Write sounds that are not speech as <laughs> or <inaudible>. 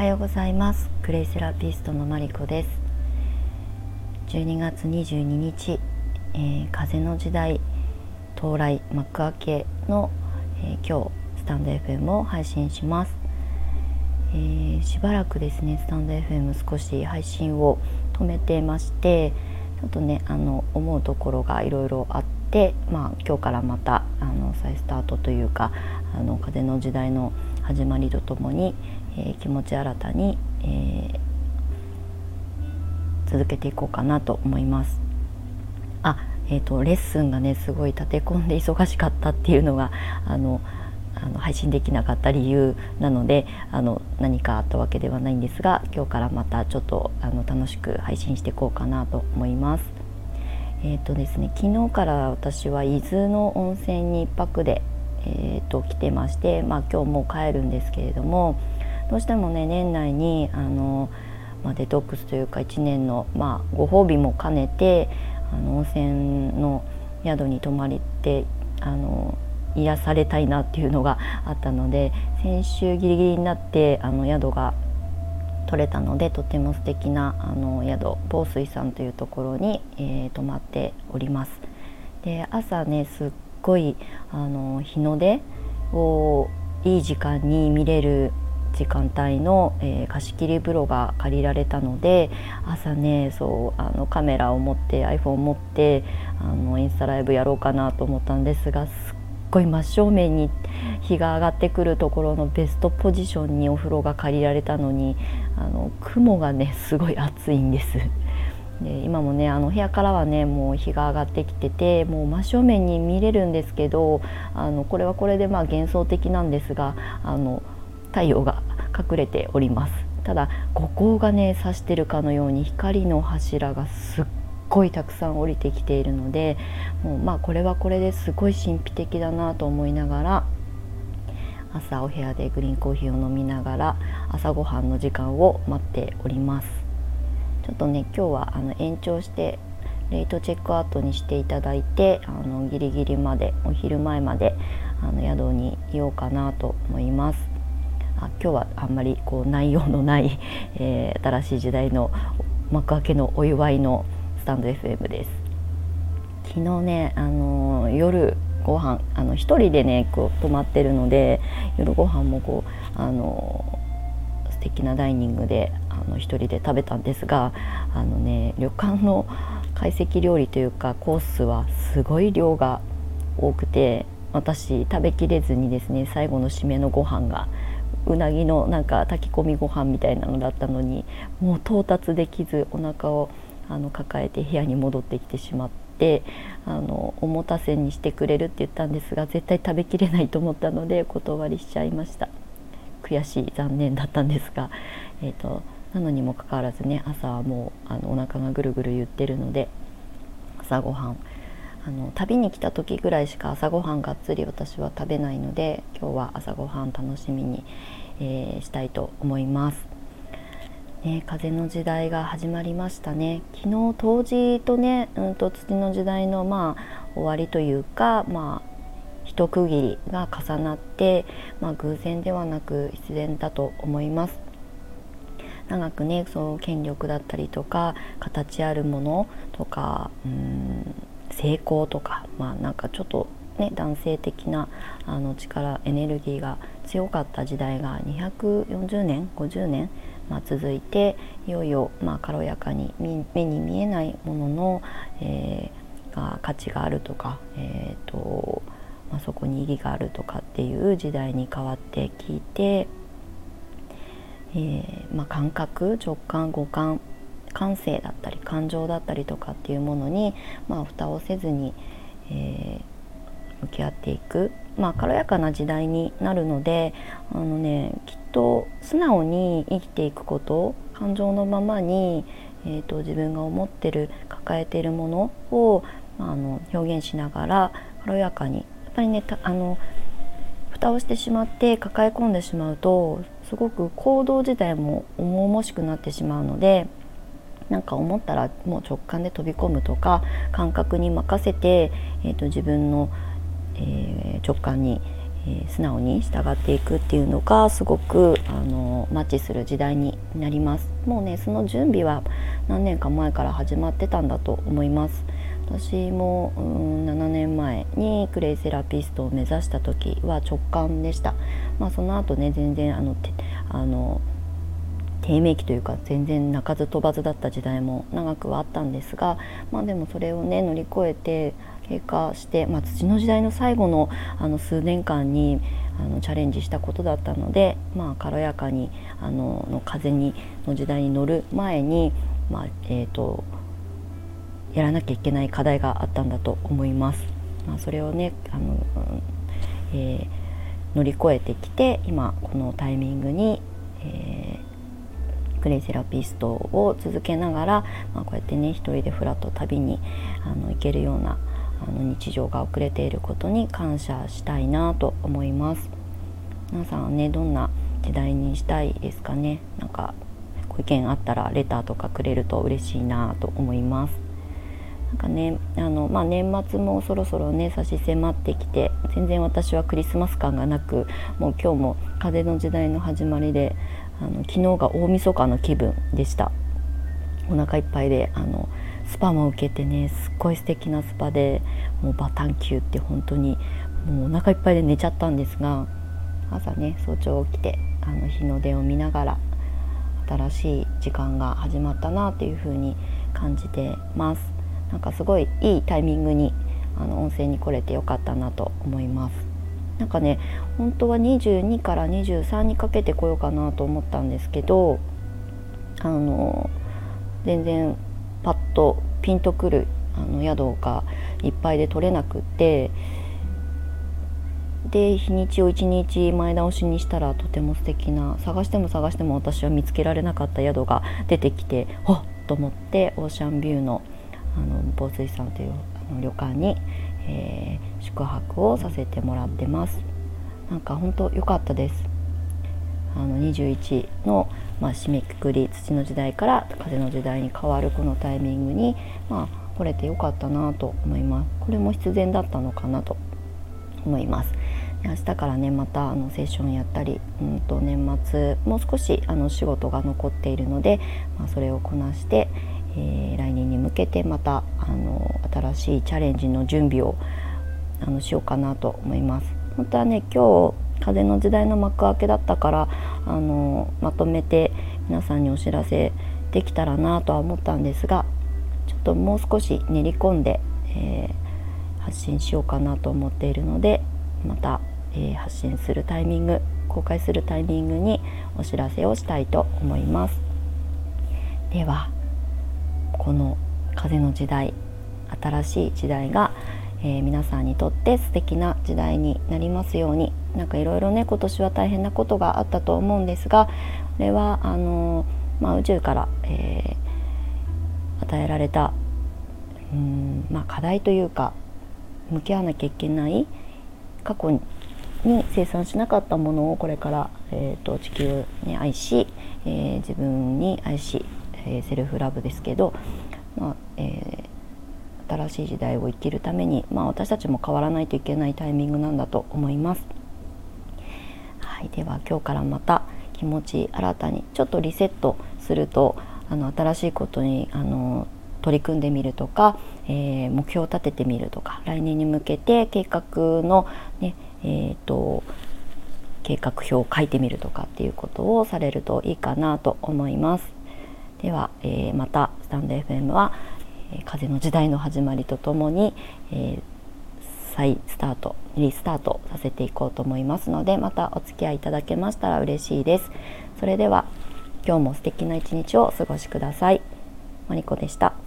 おはようございます。クレイセラピストのマリコです。12月22日、えー、風の時代到来幕開けの、えー、今日スタンド FM を配信します、えー、しばらくですねスタンド FM 少し配信を止めてましてちょっとねあの思うところがいろいろあって、まあ、今日からまたあの再スタートというかあの風の時代の始まりとともに、えー、気持ち新たに、えー、続けていこうかなと思います。あえーと、レッスンがねすごい立て込んで忙しかったっていうのがあのあの配信できなかった理由なのであの何かあったわけではないんですが今日からまたちょっとあの楽しく配信していこうかなと思います。えーとですね、昨日から私は伊豆の温泉に1泊で、えーと、来てまして、まあ、今日もう帰るんですけれどもどうしてもね年内にあの、まあ、デトックスというか1年の、まあ、ご褒美も兼ねてあの温泉の宿に泊まりてあの癒されたいなっていうのが <laughs> あったので先週ギリギリになってあの宿が取れたのでとても素敵なあの宿防水さんというところに、えー、泊まっております。で朝ねすっごいあの日の出をいい時間に見れる時間帯の、えー、貸し切り風呂が借りられたので朝ねそうあのカメラを持って iPhone を持ってあのインスタライブやろうかなと思ったんですがすっごい真正面に日が上がってくるところのベストポジションにお風呂が借りられたのにあの雲がねすごい暑いんです。で今もねあの部屋からはねもう日が上がってきててもう真正面に見れるんですけどあのこれはこれでまあ幻想的なんですがあの太陽が隠れております。ただ五光がね差してるかのように光の柱がすっごいたくさん降りてきているのでもうまあこれはこれですごい神秘的だなと思いながら朝お部屋でグリーンコーヒーを飲みながら朝ごはんの時間を待っております。ちょっとね今日はあの延長してレイトチェックアウトにしていただいてあのギリギリまでお昼前まであの宿にいようかなと思います。あ今日はあんまりこう内容のない、<laughs> えー、新しい時代の幕開けのお祝いのスタンド FM です。昨日ね、あのー、夜ご飯あの一人でねこう泊まってるので夜ご飯もこうあの素敵なダイニングであの一人で食べたんですがあのね旅館の懐石料理というかコースはすごい量が多くて私食べきれずにですね最後の締めのご飯がうなぎのなんか炊き込みご飯みたいなのだったのにもう到達できずお腹をあを抱えて部屋に戻ってきてしまってあのおもたせにしてくれるって言ったんですが絶対食べきれないと思ったのでお断りしちゃいました。悔しい残念だったんですが、えーと、なのにもかかわらずね朝はもうあのお腹がぐるぐる言ってるので朝ごはんあの旅に来た時ぐらいしか朝ごはんがっつり私は食べないので今日は朝ごはん楽しみに、えー、したいと思います。ね、風の時代が始まりましたね昨日冬至とね、うんと、土の時代のまあ終わりというかまあ一区切りが重なって、まあ、偶然ではなく必然だと思います長くねその権力だったりとか形あるものとかうん成功とかまあなんかちょっとね男性的なあの力エネルギーが強かった時代が240年50年、まあ、続いていよいよまあ軽やかに目に見えないものの、えー、が価値があるとか、えーとまあ、そこに意義があるとかっていう時代に変わってきて、えーまあ、感覚直感五感感性だったり感情だったりとかっていうものに、まあ、蓋をせずに、えー、向き合っていく、まあ、軽やかな時代になるのであの、ね、きっと素直に生きていくこと感情のままに、えーと、自分が思ってる抱えているものを、まあ、あの表現しながら軽やかにやっぱりねあの蓋をしてしまって抱え込んでしまうとすごく行動自体も重々しくなってしまうのでなんか思ったらもう直感で飛び込むとか感覚に任せて、えーと、自分の、えー、直感に、えー、素直に従っていくっていうのがすごくあのマッチする時代になります。もうねその準備は何年か前から始まってたんだと思います。私もうん7年前にクレイセラピストを目指した時は直感でした、まあ、その後ね全然あのあの低迷期というか全然鳴かず飛ばずだった時代も長くはあったんですが、まあ、でもそれをね乗り越えて経過して、まあ、土の時代の最後のあの数年間にあのチャレンジしたことだったので、まあ、軽やかにあのの風にの時代に乗る前に、まあえーと、やらなきゃいけない課題があったんだと思います。まあ、それをねあの、えー、乗り越えてきて今このタイミングに、えークレイセラピストを続けながら、まあ、こうやってね一人でふらっと旅にあの行けるようなあの日常が遅れていることに感謝したいなと思います。皆さんはねどんな時代にしたいですかね？なんかご意見あったらレターとかくれると嬉しいなと思います。なんかねあの、まあ、年末もそろそろね差し迫ってきて全然私はクリスマス感がなくもう今日も風の時代の始まりであの昨日が大晦日の気分でした。お腹いっぱいであのスパも受けてねすっごい素敵なスパでもうバタンキューって本当にもうお腹いっぱいで寝ちゃったんですが朝ね早朝起きてあの日の出を見ながら新しい時間が始まったなっていう風に感じてます。なんかすごいいいタイミングにあの温泉に来れてよかったなと思います。なんかね本当は22から23にかけて来ようかなと思ったんですけどあの全然パッとピンとくるあの宿がいっぱいで取れなくってで日にちを1日前倒しにしたらとても素敵な探しても探しても私は見つけられなかった宿が出てきてほっと思ってオーシャンビューのあの防水さんというあの旅館に、えー、宿泊をさせてもらってます。なんか本当良かったです。あの21のまあ、締めくくり土の時代から風の時代に変わるこのタイミングに、まあ、来れてよかったなと思います。これも必然だったのかなと思います。明日からねまたあのセッションやったり、うんと、年末もう少しあの仕事が残っているので、まあ、それをこなして、えー、来年に向けてまたあの新しいチャレンジの準備をあのしようかなと思います。本当はね今日風の時代の幕開けだったからあのまとめて皆さんにお知らせできたらなとは思ったんですがちょっともう少し練り込んで、えー、発信しようかなと思っているのでまた、えー、発信するタイミング公開するタイミングにお知らせをしたいと思いますではこの風の時代新しい時代がえー、皆さんにとって素敵な時代になりますように。なんかいろいろね今年は大変なことがあったと思うんですがこれはあの、まあ、宇宙から、えー、与えられたうん、まあ、課題というか向き合わなきゃいけない過去に生産しなかったものをこれから、えーと、地球に愛し、えー、自分に愛し、えー、セルフラブですけど、まあえ新しい時代を生きるために、まあ、私たちも変わらないといけないタイミングなんだと思います。はい、では今日からまた気持ち新たにちょっとリセットするとあの新しいことにあの取り組んでみるとか、えー、目標を立ててみるとか来年に向けて計画のねえーと、計画表を書いてみるとかっていうことをされるといいかなと思います。では、えー、またスタンド FM は風の時代の始まりとともに、えー、再スタートリスタートさせていこうと思いますのでまたお付き合いいただけましたら嬉しいです。それでは今日も素敵な一日をお過ごしください。マリコでした。